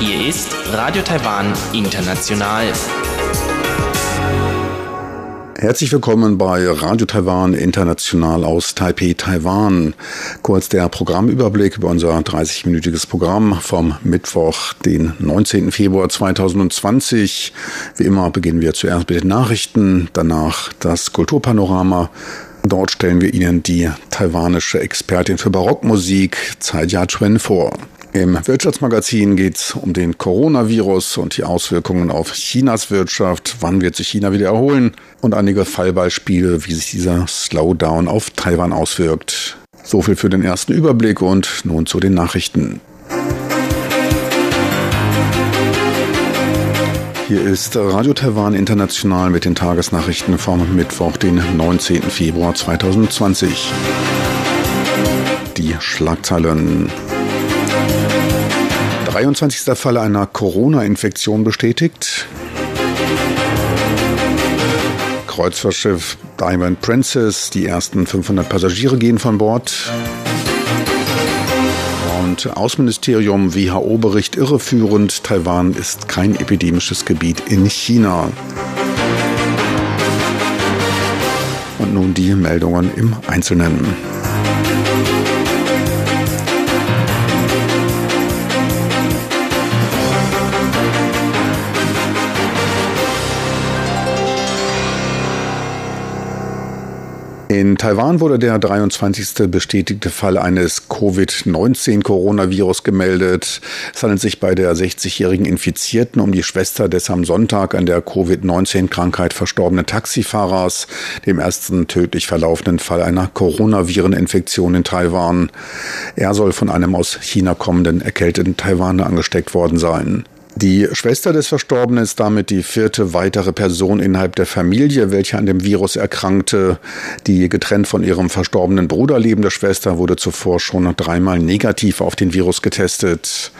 Hier ist Radio Taiwan International. Herzlich willkommen bei Radio Taiwan International aus Taipei, Taiwan. Kurz der Programmüberblick über unser 30-minütiges Programm vom Mittwoch, den 19. Februar 2020. Wie immer beginnen wir zuerst mit den Nachrichten, danach das Kulturpanorama. Dort stellen wir Ihnen die taiwanische Expertin für Barockmusik, Tsai Jia-Chuen, vor. Im Wirtschaftsmagazin geht es um den Coronavirus und die Auswirkungen auf Chinas Wirtschaft. Wann wird sich China wieder erholen? Und einige Fallbeispiele, wie sich dieser Slowdown auf Taiwan auswirkt. So viel für den ersten Überblick und nun zu den Nachrichten. Hier ist Radio Taiwan International mit den Tagesnachrichten vom Mittwoch, den 19. Februar 2020. Die Schlagzeilen. 23. Fall einer Corona-Infektion bestätigt. Kreuzfahrtschiff Diamond Princess, die ersten 500 Passagiere gehen von Bord. Und Außenministerium WHO-Bericht irreführend, Taiwan ist kein epidemisches Gebiet in China. Und nun die Meldungen im Einzelnen. In Taiwan wurde der 23. bestätigte Fall eines Covid-19-Coronavirus gemeldet. Es handelt sich bei der 60-jährigen Infizierten um die Schwester des am Sonntag an der Covid-19-Krankheit verstorbenen Taxifahrers, dem ersten tödlich verlaufenden Fall einer Coronavireninfektion in Taiwan. Er soll von einem aus China kommenden erkälteten Taiwaner angesteckt worden sein. Die Schwester des Verstorbenen ist damit die vierte weitere Person innerhalb der Familie, welche an dem Virus erkrankte. Die getrennt von ihrem verstorbenen Bruder lebende Schwester wurde zuvor schon dreimal negativ auf den Virus getestet.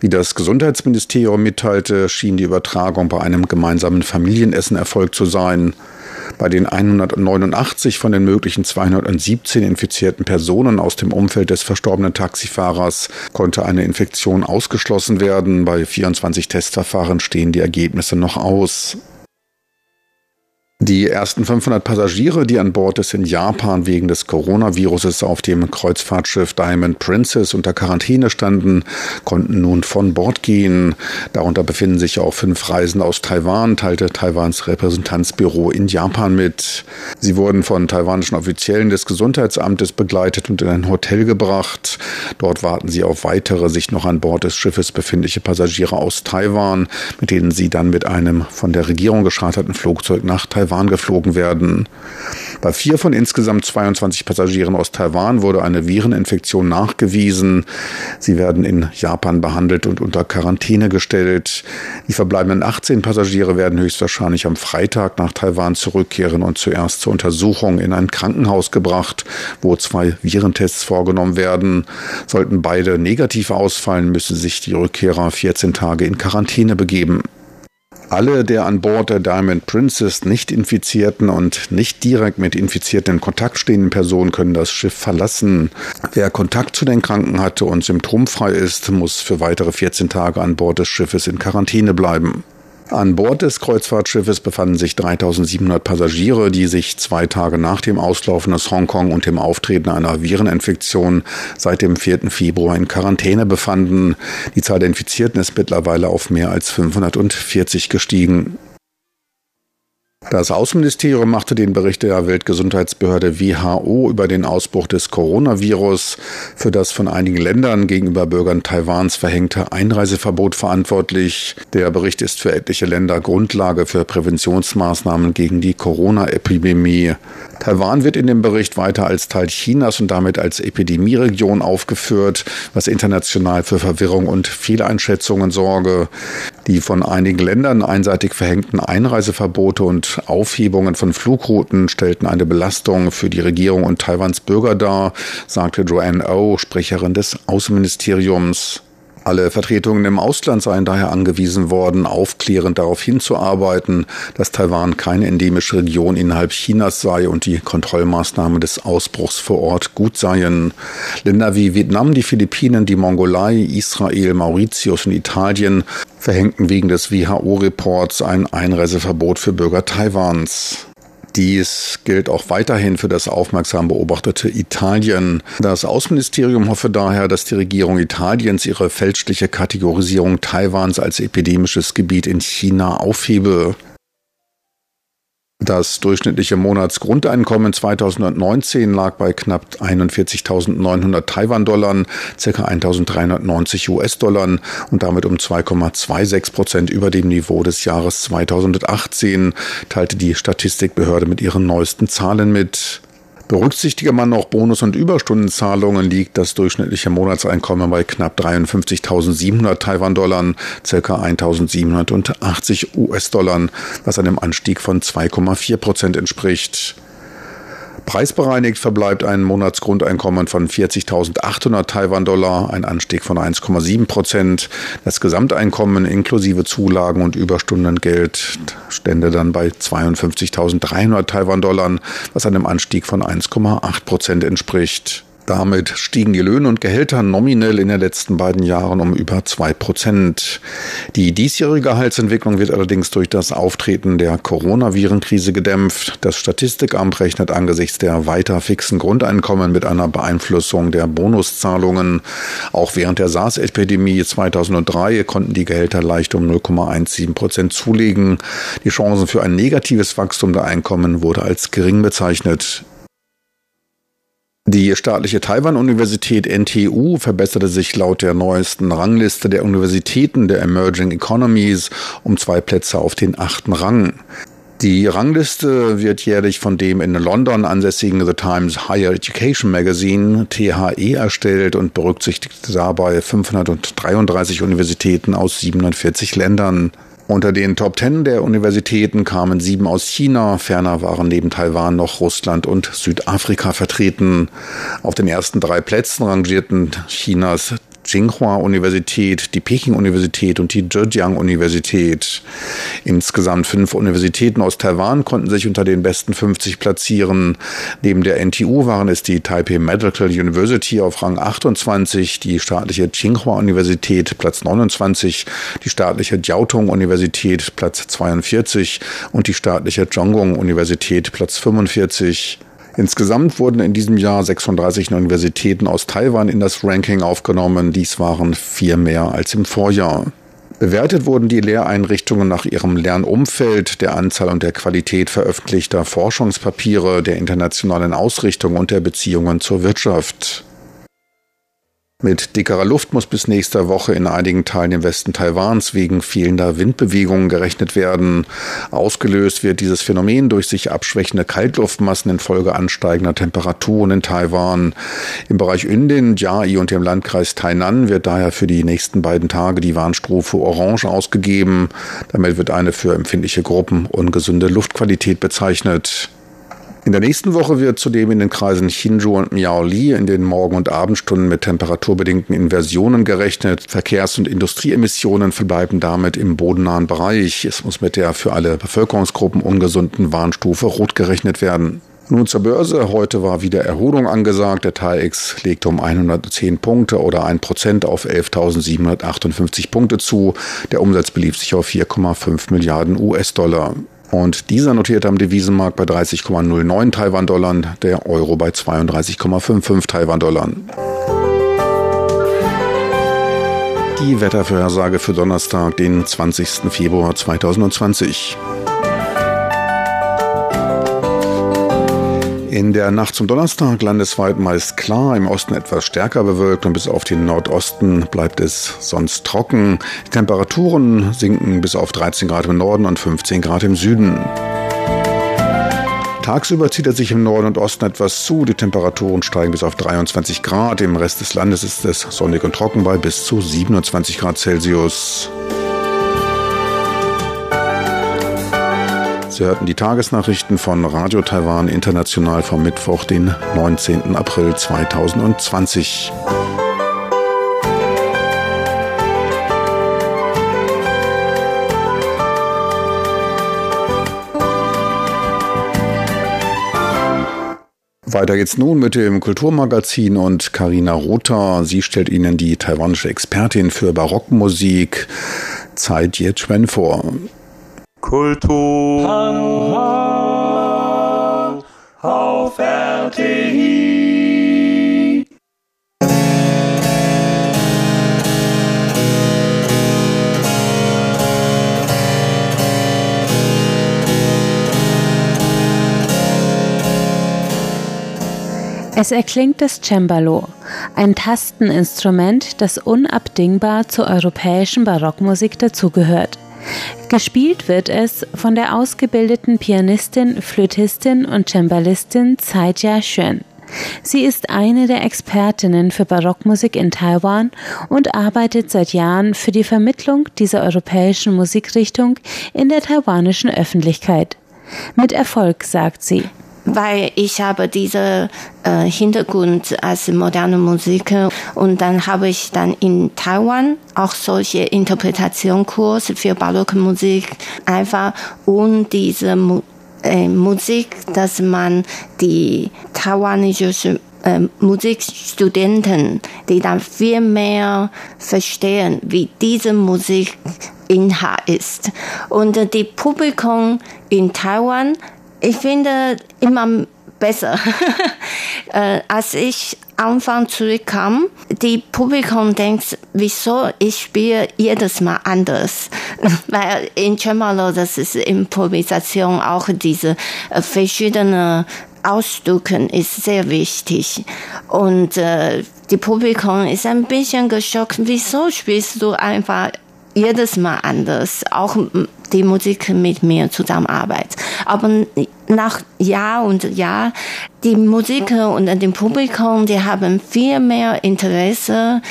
Wie das Gesundheitsministerium mitteilte, schien die Übertragung bei einem gemeinsamen Familienessen erfolgt zu sein. Bei den 189 von den möglichen 217 infizierten Personen aus dem Umfeld des verstorbenen Taxifahrers konnte eine Infektion ausgeschlossen werden. Bei 24 Testverfahren stehen die Ergebnisse noch aus. Die ersten 500 Passagiere, die an Bord des in Japan wegen des Coronaviruses auf dem Kreuzfahrtschiff Diamond Princess unter Quarantäne standen, konnten nun von Bord gehen. Darunter befinden sich auch fünf Reisende aus Taiwan, teilte Taiwans Repräsentanzbüro in Japan mit. Sie wurden von taiwanischen Offiziellen des Gesundheitsamtes begleitet und in ein Hotel gebracht. Dort warten sie auf weitere sich noch an Bord des Schiffes befindliche Passagiere aus Taiwan, mit denen sie dann mit einem von der Regierung gescharterten Flugzeug nach Taiwan Taiwan geflogen werden. Bei vier von insgesamt 22 Passagieren aus Taiwan wurde eine Vireninfektion nachgewiesen. Sie werden in Japan behandelt und unter Quarantäne gestellt. Die verbleibenden 18 Passagiere werden höchstwahrscheinlich am Freitag nach Taiwan zurückkehren und zuerst zur Untersuchung in ein Krankenhaus gebracht, wo zwei Virentests vorgenommen werden. Sollten beide negativ ausfallen, müssen sich die Rückkehrer 14 Tage in Quarantäne begeben. Alle der an Bord der Diamond Princess nicht infizierten und nicht direkt mit Infizierten in Kontakt stehenden Personen können das Schiff verlassen. Wer Kontakt zu den Kranken hatte und symptomfrei ist, muss für weitere 14 Tage an Bord des Schiffes in Quarantäne bleiben. An Bord des Kreuzfahrtschiffes befanden sich 3700 Passagiere, die sich zwei Tage nach dem Auslaufen aus Hongkong und dem Auftreten einer Vireninfektion seit dem 4. Februar in Quarantäne befanden. Die Zahl der Infizierten ist mittlerweile auf mehr als 540 gestiegen. Das Außenministerium machte den Bericht der Weltgesundheitsbehörde WHO über den Ausbruch des Coronavirus für das von einigen Ländern gegenüber Bürgern Taiwans verhängte Einreiseverbot verantwortlich. Der Bericht ist für etliche Länder Grundlage für Präventionsmaßnahmen gegen die Corona-Epidemie. Taiwan wird in dem Bericht weiter als Teil Chinas und damit als Epidemieregion aufgeführt, was international für Verwirrung und Fehleinschätzungen sorge. Die von einigen Ländern einseitig verhängten Einreiseverbote und Aufhebungen von Flugrouten stellten eine Belastung für die Regierung und Taiwans Bürger dar, sagte Joanne O, oh, Sprecherin des Außenministeriums. Alle Vertretungen im Ausland seien daher angewiesen worden, aufklärend darauf hinzuarbeiten, dass Taiwan keine endemische Region innerhalb Chinas sei und die Kontrollmaßnahmen des Ausbruchs vor Ort gut seien. Länder wie Vietnam, die Philippinen, die Mongolei, Israel, Mauritius und Italien verhängten wegen des WHO-Reports ein Einreiseverbot für Bürger Taiwans. Dies gilt auch weiterhin für das aufmerksam beobachtete Italien. Das Außenministerium hoffe daher, dass die Regierung Italiens ihre fälschliche Kategorisierung Taiwans als epidemisches Gebiet in China aufhebe. Das durchschnittliche Monatsgrundeinkommen 2019 lag bei knapp 41.900 Taiwan-Dollar, ca. 1.390 US-Dollar und damit um 2,26 Prozent über dem Niveau des Jahres 2018, teilte die Statistikbehörde mit ihren neuesten Zahlen mit. Berücksichtige man noch Bonus- und Überstundenzahlungen, liegt das durchschnittliche Monatseinkommen bei knapp 53.700 Taiwan-Dollar, ca. 1.780 US-Dollar, was einem Anstieg von 2,4 Prozent entspricht. Preisbereinigt verbleibt ein Monatsgrundeinkommen von 40.800 Taiwan-Dollar, ein Anstieg von 1,7 Prozent. Das Gesamteinkommen inklusive Zulagen und Überstundengeld stände dann bei 52.300 Taiwan-Dollar, was einem Anstieg von 1,8 Prozent entspricht. Damit stiegen die Löhne und Gehälter nominell in den letzten beiden Jahren um über zwei Prozent. Die diesjährige Gehaltsentwicklung wird allerdings durch das Auftreten der Coronavirenkrise gedämpft. Das Statistikamt rechnet angesichts der weiter fixen Grundeinkommen mit einer Beeinflussung der Bonuszahlungen. Auch während der SARS-Epidemie 2003 konnten die Gehälter leicht um 0,17 Prozent zulegen. Die Chancen für ein negatives Wachstum der Einkommen wurde als gering bezeichnet. Die staatliche Taiwan-Universität NTU verbesserte sich laut der neuesten Rangliste der Universitäten der Emerging Economies um zwei Plätze auf den achten Rang. Die Rangliste wird jährlich von dem in London ansässigen The Times Higher Education Magazine THE erstellt und berücksichtigt dabei 533 Universitäten aus 47 Ländern. Unter den Top Ten der Universitäten kamen sieben aus China, ferner waren neben Taiwan noch Russland und Südafrika vertreten. Auf den ersten drei Plätzen rangierten Chinas Tsinghua-Universität, die Peking-Universität und die Zhejiang-Universität. Insgesamt fünf Universitäten aus Taiwan konnten sich unter den besten 50 platzieren. Neben der NTU waren es die Taipei Medical University auf Rang 28, die staatliche Tsinghua-Universität Platz 29, die staatliche Jiaotong-Universität Platz 42 und die staatliche Zhonggung-Universität Platz 45. Insgesamt wurden in diesem Jahr 36 Universitäten aus Taiwan in das Ranking aufgenommen. Dies waren vier mehr als im Vorjahr. Bewertet wurden die Lehreinrichtungen nach ihrem Lernumfeld, der Anzahl und der Qualität veröffentlichter Forschungspapiere, der internationalen Ausrichtung und der Beziehungen zur Wirtschaft. Mit dickerer Luft muss bis nächster Woche in einigen Teilen im Westen Taiwans wegen fehlender Windbewegungen gerechnet werden. Ausgelöst wird dieses Phänomen durch sich abschwächende Kaltluftmassen infolge ansteigender Temperaturen in Taiwan. Im Bereich Yundin, Jiai und dem Landkreis Tainan wird daher für die nächsten beiden Tage die Warnstufe Orange ausgegeben. Damit wird eine für empfindliche Gruppen ungesunde Luftqualität bezeichnet. In der nächsten Woche wird zudem in den Kreisen Hsinchu und Miaoli in den Morgen- und Abendstunden mit temperaturbedingten Inversionen gerechnet. Verkehrs- und Industrieemissionen verbleiben damit im bodennahen Bereich. Es muss mit der für alle Bevölkerungsgruppen ungesunden Warnstufe rot gerechnet werden. Nun zur Börse. Heute war wieder Erholung angesagt. Der TAIX legte um 110 Punkte oder 1 Prozent auf 11.758 Punkte zu. Der Umsatz belief sich auf 4,5 Milliarden US-Dollar. Und dieser notierte am Devisenmarkt bei 30,09 Taiwan-Dollar, der Euro bei 32,55 Taiwan-Dollar. Die Wettervorhersage für Donnerstag, den 20. Februar 2020. In der Nacht zum Donnerstag landesweit meist klar, im Osten etwas stärker bewölkt und bis auf den Nordosten bleibt es sonst trocken. Die Temperaturen sinken bis auf 13 Grad im Norden und 15 Grad im Süden. Tagsüber zieht er sich im Norden und Osten etwas zu. Die Temperaturen steigen bis auf 23 Grad. Im Rest des Landes ist es sonnig und trocken bei bis zu 27 Grad Celsius. Sie hörten die Tagesnachrichten von Radio Taiwan International vom Mittwoch, den 19. April 2020. Weiter geht's nun mit dem Kulturmagazin und Karina Rother. Sie stellt Ihnen die taiwanische Expertin für Barockmusik Tsai Jie-Chuen vor. Kultur auf RTI. Es erklingt das Cembalo, ein Tasteninstrument, das unabdingbar zur europäischen Barockmusik dazugehört. Gespielt wird es von der ausgebildeten Pianistin, Flötistin und Cembalistin Tsai Jia-Xuan. Sie ist eine der Expertinnen für Barockmusik in Taiwan und arbeitet seit Jahren für die Vermittlung dieser europäischen Musikrichtung in der taiwanischen Öffentlichkeit. Mit Erfolg, sagt sie weil ich habe diese äh, Hintergrund als moderne Musiker und dann habe ich dann in Taiwan auch solche Interpretationskurse für barocke Musik einfach um diese Mu äh, Musik, dass man die taiwanische äh, Musikstudenten, die dann viel mehr verstehen, wie diese Musik Inhalt ist. Und äh, die Publikum in Taiwan ich finde immer besser. äh, als ich Anfang zurückkam, die Publikum denkt, wieso ich spiele jedes Mal anders. Weil in Cembalo, das ist Improvisation, auch diese äh, verschiedenen Ausdrücken ist sehr wichtig. Und äh, die Publikum ist ein bisschen geschockt, wieso spielst du einfach jedes Mal anders, auch die Musik mit mir zusammenarbeitet. Aber nach Jahr und Jahr, die Musiker und dem Publikum, die haben viel mehr Interesse,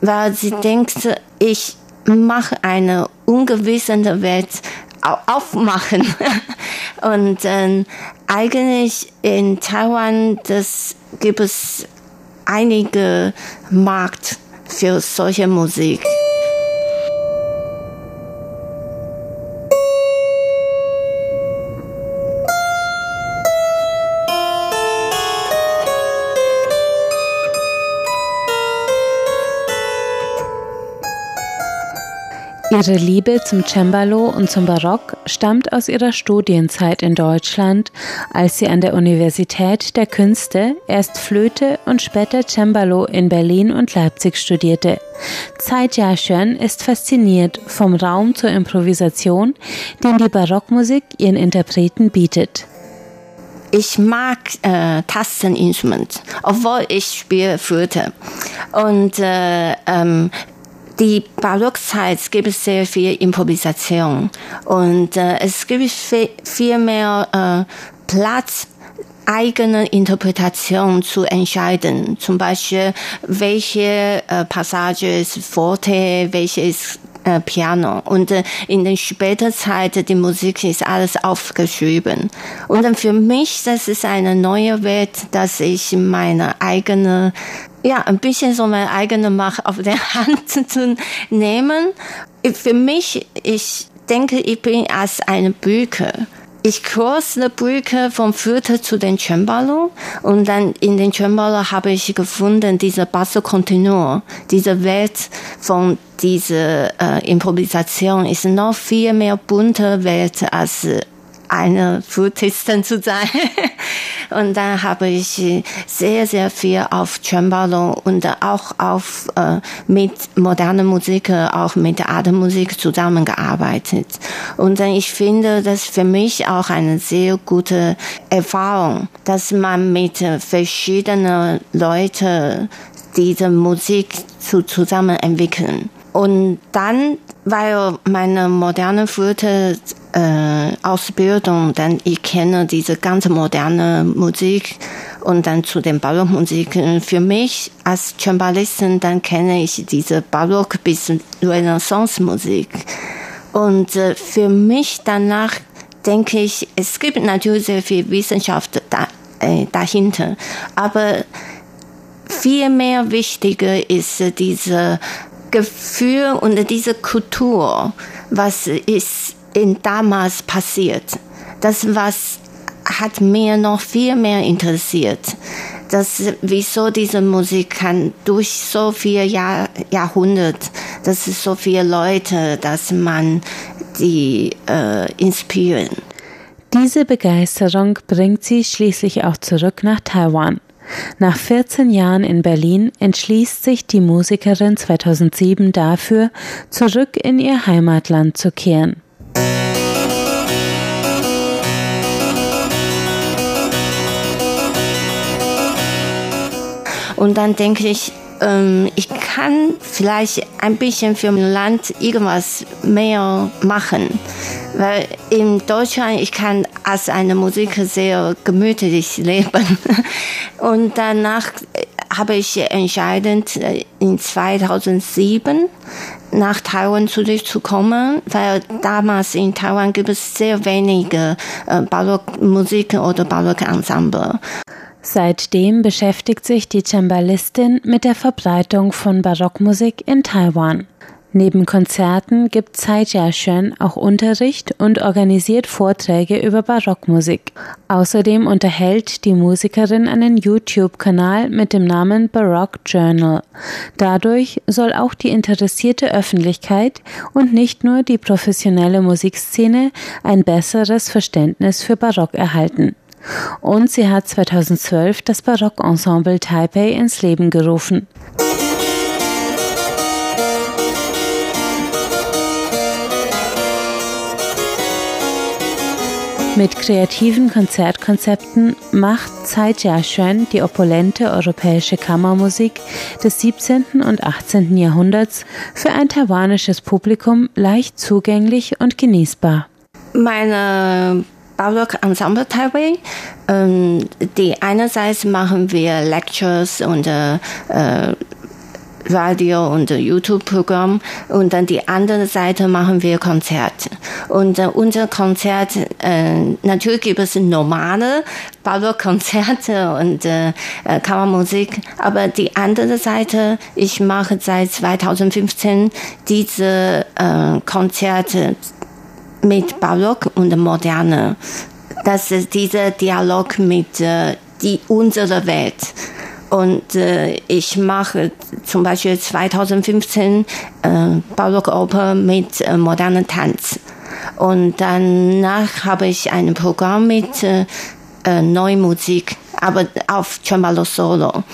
weil sie denkt, ich mache eine ungewisse Welt aufmachen. und äh, eigentlich in Taiwan, das gibt es einige Markt für solche Musik. Ihre Liebe zum Cembalo und zum Barock stammt aus ihrer Studienzeit in Deutschland, als sie an der Universität der Künste erst Flöte und später Cembalo in Berlin und Leipzig studierte. Tsai Jia-Xuan ist fasziniert vom Raum zur Improvisation, den die Barockmusik ihren Interpreten bietet ich mag äh, Tasteninstrument, obwohl ich spiele Flöte. Und äh, ähm, die Barockzeit gibt es sehr viel Improvisation und äh, es gibt viel, viel mehr äh, Platz eigene Interpretation zu entscheiden. Zum Beispiel, welche äh, Passage ist Forte, welche ist äh, Piano. Und äh, in der späten Zeit, die Musik ist alles aufgeschrieben. Und dann für mich, das ist eine neue Welt, dass ich meine eigene ja, ein bisschen so meine eigene Macht auf der Hand zu nehmen. Für mich, ich denke, ich bin als eine Brücke. Ich cross die Brücke vom Flöte zu den Cembalo und dann in den Cembalo habe ich gefunden, diese Basso Continuo, diese Welt von dieser äh, Improvisation ist noch viel mehr bunte Welt als eine Flötistin zu sein. Und dann habe ich sehr, sehr viel auf Cembalo und auch auf, äh, mit moderner Musik, auch mit Atemmusik zusammengearbeitet. Und ich finde das für mich auch eine sehr gute Erfahrung, dass man mit verschiedenen Leuten diese Musik zu, zusammen entwickeln. Und dann, weil meine moderne Flöte äh, Ausbildung, dann ich kenne diese ganze moderne Musik und dann zu den Barockmusiken. Für mich als Cembalistin, dann kenne ich diese Barock bis Renaissance-Musik. Und äh, für mich danach denke ich, es gibt natürlich sehr viel Wissenschaft da, äh, dahinter, aber viel mehr wichtiger ist diese Gefühl und diese Kultur, was ist in damals passiert. Das was hat mir noch viel mehr interessiert. Dass, wieso diese Musik kann durch so viele Jahr, Jahrhunderte, dass es so viele Leute, dass man die äh, inspirieren. Diese Begeisterung bringt sie schließlich auch zurück nach Taiwan. Nach 14 Jahren in Berlin entschließt sich die Musikerin 2007 dafür, zurück in ihr Heimatland zu kehren. Und dann denke ich, ähm, ich kann vielleicht ein bisschen für mein Land irgendwas mehr machen. Weil in Deutschland, ich kann als eine Musiker sehr gemütlich leben. Und danach habe ich entscheidend äh, in 2007 nach Taiwan zurückzukommen, weil damals in Taiwan gibt es sehr wenige äh, Barockmusik oder Barockensemble. Seitdem beschäftigt sich die Cembalistin mit der Verbreitung von Barockmusik in Taiwan. Neben Konzerten gibt Tsai Jia-Xuan auch Unterricht und organisiert Vorträge über Barockmusik. Außerdem unterhält die Musikerin einen YouTube-Kanal mit dem Namen Baroque Journal. Dadurch soll auch die interessierte Öffentlichkeit und nicht nur die professionelle Musikszene ein besseres Verständnis für Barock erhalten. Und sie hat 2012 das Barockensemble Taipei ins Leben gerufen. Mit kreativen Konzertkonzepten macht Tsai Jia-Xuan die opulente europäische Kammermusik des 17. und 18. Jahrhunderts für ein taiwanisches Publikum leicht zugänglich und genießbar. Meine Barock Ensemble Taipei. Ähm, die einerseits machen wir Lectures und äh, Radio und YouTube-Programm und dann die andere Seite machen wir Konzerte. Und äh, unser Konzert, äh, natürlich gibt es normale Barockkonzerte und äh, äh, Kammermusik, aber die andere Seite, ich mache seit 2015 diese äh, Konzerte mit Barock und Moderne. Das ist dieser Dialog mit äh, die unsere Welt. Und äh, ich mache zum Beispiel 2015 äh, Barockoper mit äh, modernen Tanz. Und danach habe ich ein Programm mit äh, äh, Neumusik, aber auf Cembalo Solo.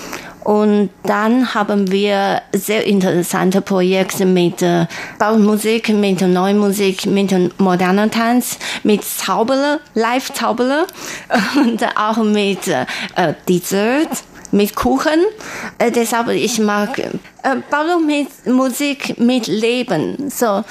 Und dann haben wir sehr interessante Projekte mit äh, Baumusik, mit Neumusik, mit moderner Tanz, mit Zauberer, Live-Zauberer und auch mit äh, Dessert mit Kuchen. Äh, deshalb ich mag äh, Barock mit Musik mit Leben. So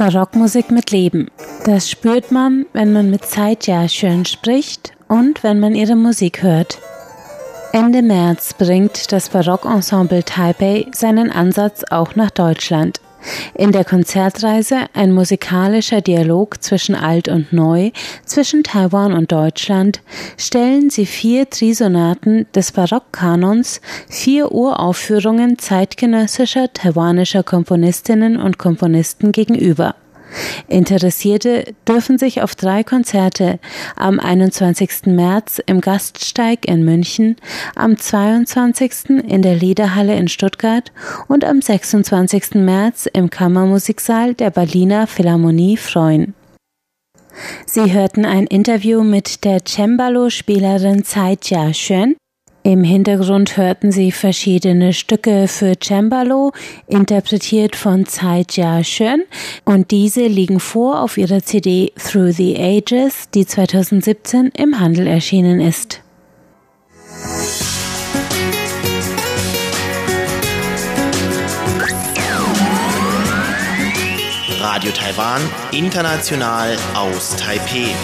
Barockmusik mit Leben. Das spürt man, wenn man mit Saitya schön spricht und wenn man ihre Musik hört. Ende März bringt das Barockensemble Taipei seinen Ansatz auch nach Deutschland. In der Konzertreise ein musikalischer Dialog zwischen Alt und Neu, zwischen Taiwan und Deutschland, stellen sie vier Trisonaten des Barockkanons, vier Uraufführungen zeitgenössischer taiwanischer Komponistinnen und Komponisten gegenüber. Interessierte dürfen sich auf drei Konzerte am 21. März im Gaststeig in München, am 22. in der Liederhalle in Stuttgart und am 26. März im Kammermusiksaal der Berliner Philharmonie freuen. Sie hörten ein Interview mit der Cembalo-Spielerin Tsai Jia-Xuan, im Hintergrund hörten Sie verschiedene Stücke für Cembalo, interpretiert von Tsai Jia-Shun, und diese liegen vor auf ihrer CD Through the Ages, die 2017 im Handel erschienen ist. Radio Taiwan, international aus Taipei.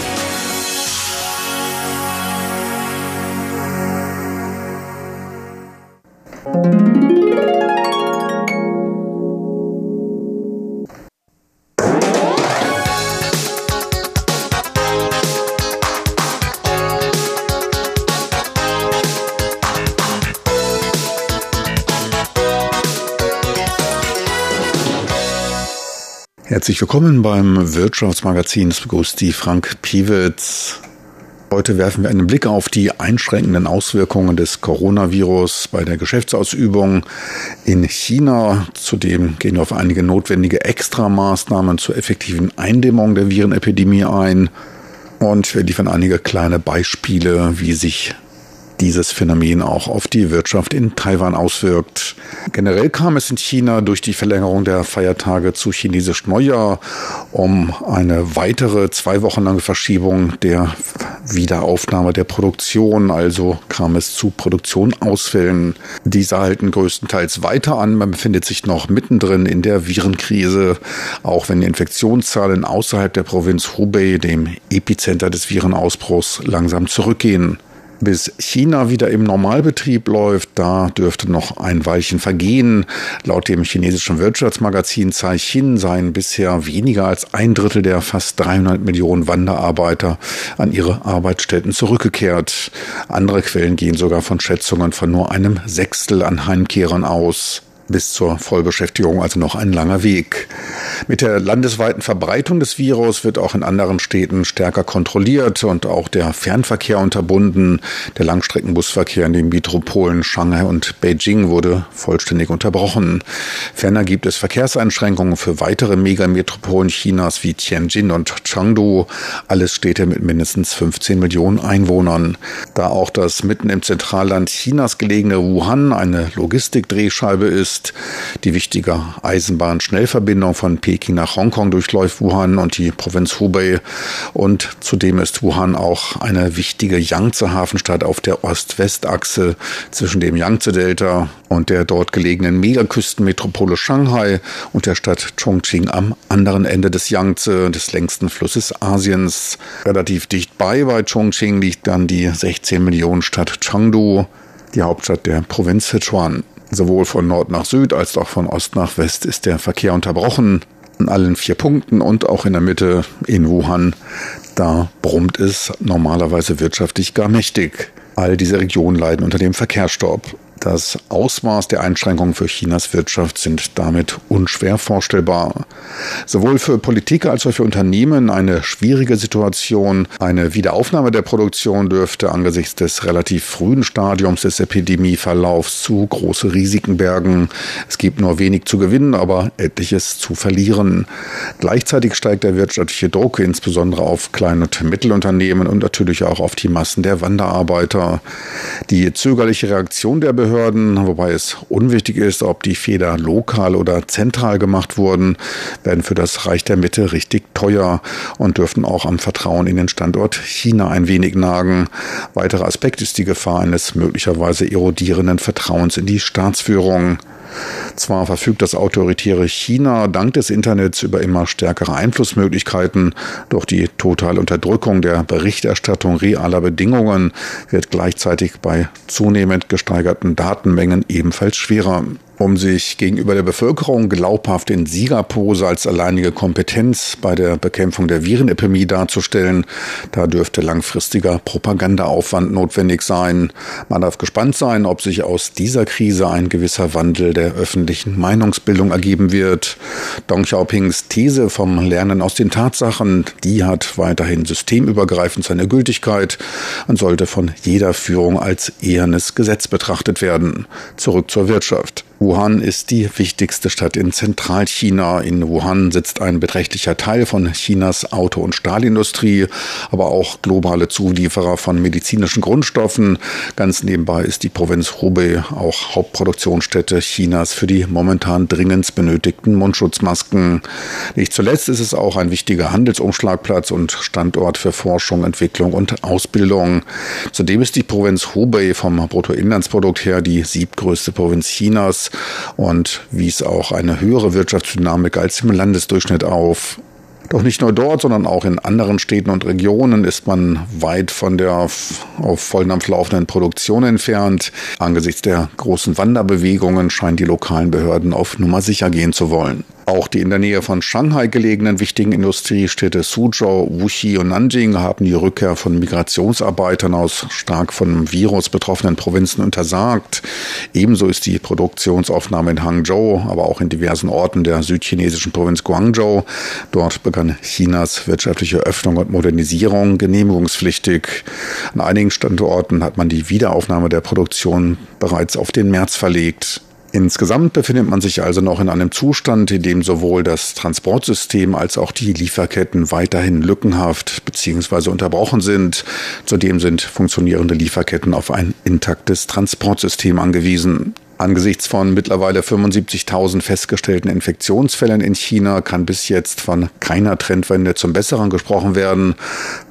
Herzlich willkommen beim Wirtschaftsmagazin. Es begrüßt die Frank Piewitz. Heute werfen wir einen Blick auf die einschränkenden Auswirkungen des Coronavirus bei der Geschäftsausübung in China. Zudem gehen wir auf einige notwendige Extramaßnahmen zur effektiven Eindämmung der Virenepidemie ein. Und wir liefern einige kleine Beispiele, wie sich dieses Phänomen auch auf die Wirtschaft in Taiwan auswirkt. Generell kam es in China durch die Verlängerung der Feiertage zu chinesisch Neujahr um eine weitere zwei Wochen lange Verschiebung der Wiederaufnahme der Produktion. Also kam es zu Produktionausfällen. Diese halten größtenteils weiter an. Man befindet sich noch mittendrin in der Virenkrise, auch wenn die Infektionszahlen außerhalb der Provinz Hubei, dem Epizenter des Virenausbruchs, langsam zurückgehen bis China wieder im Normalbetrieb läuft, da dürfte noch ein Weilchen vergehen. Laut dem chinesischen Wirtschaftsmagazin Caixin seien bisher weniger als ein Drittel der fast 300 Millionen Wanderarbeiter an ihre Arbeitsstätten zurückgekehrt. Andere Quellen gehen sogar von Schätzungen von nur einem Sechstel an Heimkehrern aus bis zur Vollbeschäftigung also noch ein langer Weg. Mit der landesweiten Verbreitung des Virus wird auch in anderen Städten stärker kontrolliert und auch der Fernverkehr unterbunden. Der Langstreckenbusverkehr in den Metropolen Shanghai und Beijing wurde vollständig unterbrochen. Ferner gibt es Verkehrseinschränkungen für weitere Megametropolen Chinas wie Tianjin und Chengdu, alles Städte mit mindestens 15 Millionen Einwohnern. Da auch das mitten im Zentralland Chinas gelegene Wuhan eine Logistikdrehscheibe ist, ist. Die wichtige Eisenbahnschnellverbindung von Peking nach Hongkong durchläuft Wuhan und die Provinz Hubei. Und zudem ist Wuhan auch eine wichtige Yangtze-Hafenstadt auf der Ost-West-Achse zwischen dem Yangtze-Delta und der dort gelegenen Megaküstenmetropole Shanghai und der Stadt Chongqing am anderen Ende des Yangtze, des längsten Flusses Asiens. Relativ dicht bei bei Chongqing liegt dann die 16 Millionen Stadt Chengdu, die Hauptstadt der Provinz Sichuan. Sowohl von Nord nach Süd als auch von Ost nach West ist der Verkehr unterbrochen. An allen vier Punkten und auch in der Mitte in Wuhan. Da brummt es normalerweise wirtschaftlich gar mächtig. All diese Regionen leiden unter dem Verkehrsstopp. Das Ausmaß der Einschränkungen für Chinas Wirtschaft sind damit unschwer vorstellbar. Sowohl für Politiker als auch für Unternehmen eine schwierige Situation. Eine Wiederaufnahme der Produktion dürfte angesichts des relativ frühen Stadiums des Epidemieverlaufs zu große Risiken bergen. Es gibt nur wenig zu gewinnen, aber etliches zu verlieren. Gleichzeitig steigt der wirtschaftliche Druck insbesondere auf kleine und Mittelunternehmen und natürlich auch auf die Massen der Wanderarbeiter. Die zögerliche Reaktion der Behörden Behörden, wobei es unwichtig ist, ob die Fehler lokal oder zentral gemacht wurden, werden für das Reich der Mitte richtig teuer und dürften auch am Vertrauen in den Standort China ein wenig nagen. Weiterer Aspekt ist die Gefahr eines möglicherweise erodierenden Vertrauens in die Staatsführung. Zwar verfügt das autoritäre China dank des Internets über immer stärkere Einflussmöglichkeiten, doch die totale Unterdrückung der Berichterstattung realer Bedingungen wird gleichzeitig bei zunehmend gesteigerten Datenmengen ebenfalls schwerer um sich gegenüber der Bevölkerung glaubhaft in Siegerpose als alleinige Kompetenz bei der Bekämpfung der Virenepidemie darzustellen. Da dürfte langfristiger Propagandaaufwand notwendig sein. Man darf gespannt sein, ob sich aus dieser Krise ein gewisser Wandel der öffentlichen Meinungsbildung ergeben wird. Deng Xiaopings These vom Lernen aus den Tatsachen, die hat weiterhin systemübergreifend seine Gültigkeit und sollte von jeder Führung als ehernes Gesetz betrachtet werden. Zurück zur Wirtschaft. Wuhan ist die wichtigste Stadt in Zentralchina. In Wuhan sitzt ein beträchtlicher Teil von Chinas Auto- und Stahlindustrie, aber auch globale Zulieferer von medizinischen Grundstoffen. Ganz nebenbei ist die Provinz Hubei auch Hauptproduktionsstätte Chinas für die momentan dringend benötigten Mundschutzmasken. Nicht zuletzt ist es auch ein wichtiger Handelsumschlagplatz und Standort für Forschung, Entwicklung und Ausbildung. Zudem ist die Provinz Hubei vom Bruttoinlandsprodukt her die siebtgrößte Provinz Chinas und wies auch eine höhere Wirtschaftsdynamik als im Landesdurchschnitt auf. Doch nicht nur dort, sondern auch in anderen Städten und Regionen ist man weit von der auf Volldampf laufenden Produktion entfernt. Angesichts der großen Wanderbewegungen scheinen die lokalen Behörden auf Nummer sicher gehen zu wollen. Auch die in der Nähe von Shanghai gelegenen wichtigen Industriestädte Suzhou, Wuxi und Nanjing haben die Rückkehr von Migrationsarbeitern aus stark vom Virus betroffenen Provinzen untersagt. Ebenso ist die Produktionsaufnahme in Hangzhou, aber auch in diversen Orten der südchinesischen Provinz Guangzhou. Dort begann Chinas wirtschaftliche Öffnung und Modernisierung genehmigungspflichtig. An einigen Standorten hat man die Wiederaufnahme der Produktion bereits auf den März verlegt. Insgesamt befindet man sich also noch in einem Zustand, in dem sowohl das Transportsystem als auch die Lieferketten weiterhin lückenhaft bzw. unterbrochen sind. Zudem sind funktionierende Lieferketten auf ein intaktes Transportsystem angewiesen. Angesichts von mittlerweile 75.000 festgestellten Infektionsfällen in China kann bis jetzt von keiner Trendwende zum Besseren gesprochen werden.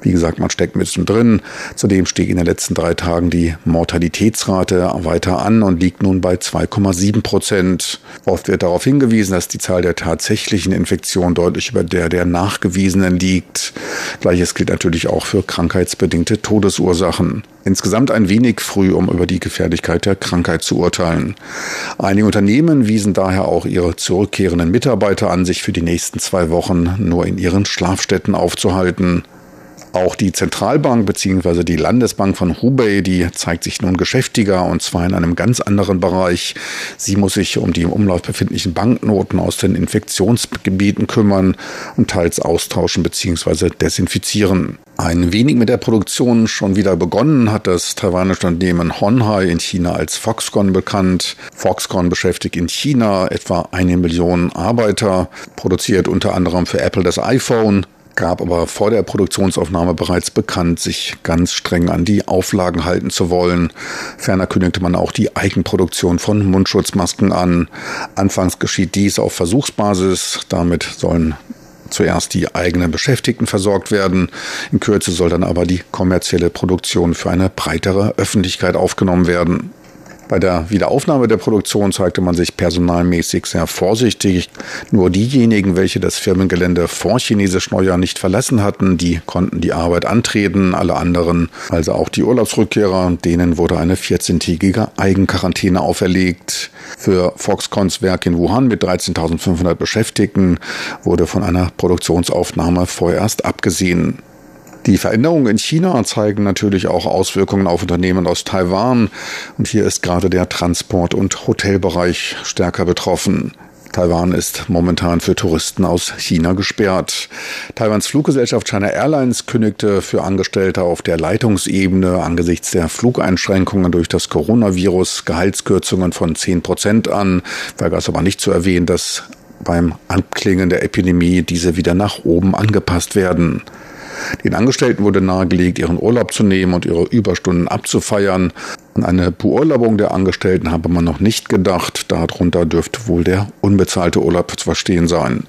Wie gesagt, man steckt mittendrin. Zudem stieg in den letzten drei Tagen die Mortalitätsrate weiter an und liegt nun bei 2,7 Prozent. Oft wird darauf hingewiesen, dass die Zahl der tatsächlichen Infektionen deutlich über der der nachgewiesenen liegt. Gleiches gilt natürlich auch für krankheitsbedingte Todesursachen. Insgesamt ein wenig früh, um über die Gefährlichkeit der Krankheit zu urteilen. Einige Unternehmen wiesen daher auch ihre zurückkehrenden Mitarbeiter an, sich für die nächsten zwei Wochen nur in ihren Schlafstätten aufzuhalten. Auch die Zentralbank bzw. die Landesbank von Hubei, die zeigt sich nun geschäftiger und zwar in einem ganz anderen Bereich. Sie muss sich um die im Umlauf befindlichen Banknoten aus den Infektionsgebieten kümmern und teils austauschen bzw. desinfizieren. Ein wenig mit der Produktion schon wieder begonnen hat das taiwanische Unternehmen Honhai in China als Foxconn bekannt. Foxconn beschäftigt in China etwa eine Million Arbeiter, produziert unter anderem für Apple das iPhone, gab aber vor der Produktionsaufnahme bereits bekannt, sich ganz streng an die Auflagen halten zu wollen. Ferner kündigte man auch die Eigenproduktion von Mundschutzmasken an. Anfangs geschieht dies auf Versuchsbasis. Damit sollen zuerst die eigenen Beschäftigten versorgt werden. In Kürze soll dann aber die kommerzielle Produktion für eine breitere Öffentlichkeit aufgenommen werden. Bei der Wiederaufnahme der Produktion zeigte man sich personalmäßig sehr vorsichtig. Nur diejenigen, welche das Firmengelände vor chinesisch Neujahr nicht verlassen hatten, die konnten die Arbeit antreten. Alle anderen, also auch die Urlaubsrückkehrer, denen wurde eine 14-tägige Eigenquarantäne auferlegt. Für Foxconns Werk in Wuhan mit 13.500 Beschäftigten wurde von einer Produktionsaufnahme vorerst abgesehen. Die Veränderungen in China zeigen natürlich auch Auswirkungen auf Unternehmen aus Taiwan. Und hier ist gerade der Transport- und Hotelbereich stärker betroffen. Taiwan ist momentan für Touristen aus China gesperrt. Taiwans Fluggesellschaft China Airlines kündigte für Angestellte auf der Leitungsebene angesichts der Flugeinschränkungen durch das Coronavirus Gehaltskürzungen von 10 Prozent an. Vergaß aber nicht zu erwähnen, dass beim Anklingen der Epidemie diese wieder nach oben angepasst werden. Den Angestellten wurde nahegelegt, ihren Urlaub zu nehmen und ihre Überstunden abzufeiern. An eine Beurlaubung der Angestellten habe man noch nicht gedacht. Darunter dürfte wohl der unbezahlte Urlaub zu verstehen sein.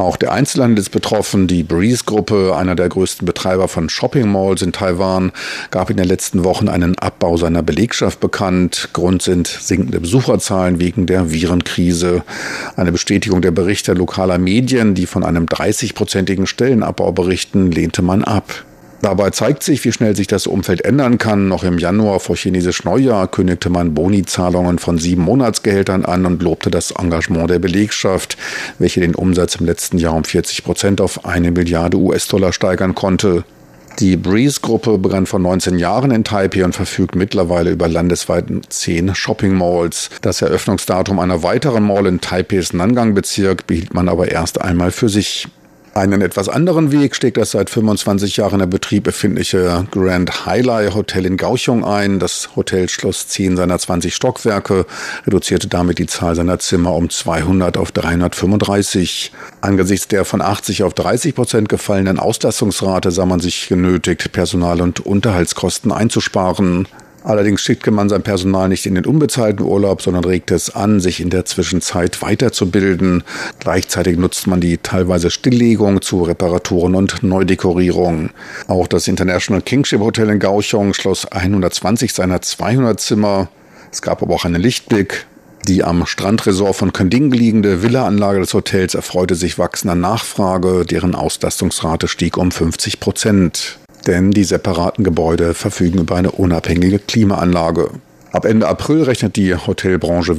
Auch der Einzelhandel ist betroffen. Die Breeze-Gruppe, einer der größten Betreiber von Shopping-Malls in Taiwan, gab in den letzten Wochen einen Abbau seiner Belegschaft bekannt. Grund sind sinkende Besucherzahlen wegen der Virenkrise. Eine Bestätigung der Berichte lokaler Medien, die von einem 30-prozentigen Stellenabbau berichten, lehnte man ab. Dabei zeigt sich, wie schnell sich das Umfeld ändern kann. Noch im Januar vor chinesisch Neujahr kündigte man Boni-Zahlungen von sieben Monatsgehältern an und lobte das Engagement der Belegschaft, welche den Umsatz im letzten Jahr um 40 Prozent auf eine Milliarde US-Dollar steigern konnte. Die Breeze-Gruppe begann vor 19 Jahren in Taipei und verfügt mittlerweile über landesweit zehn Shopping-Malls. Das Eröffnungsdatum einer weiteren Mall in Taipeis Nangang-Bezirk behielt man aber erst einmal für sich. Einen etwas anderen Weg steckt das seit 25 Jahren in Betrieb befindliche Grand Highlight Hotel in Gauchung ein. Das Hotel schloss 10 seiner 20 Stockwerke, reduzierte damit die Zahl seiner Zimmer um 200 auf 335. Angesichts der von 80 auf 30 Prozent gefallenen Auslastungsrate sah man sich genötigt, Personal- und Unterhaltskosten einzusparen. Allerdings schickte man sein Personal nicht in den unbezahlten Urlaub, sondern regte es an, sich in der Zwischenzeit weiterzubilden. Gleichzeitig nutzt man die teilweise Stilllegung zu Reparaturen und Neudekorierung. Auch das International Kingship Hotel in Gauchung schloss 120 seiner 200 Zimmer. Es gab aber auch einen Lichtblick. Die am Strandresort von Kanding liegende Villaanlage des Hotels erfreute sich wachsender Nachfrage, deren Auslastungsrate stieg um 50 Prozent denn die separaten Gebäude verfügen über eine unabhängige Klimaanlage. Ab Ende April rechnet die Hotelbranche wieder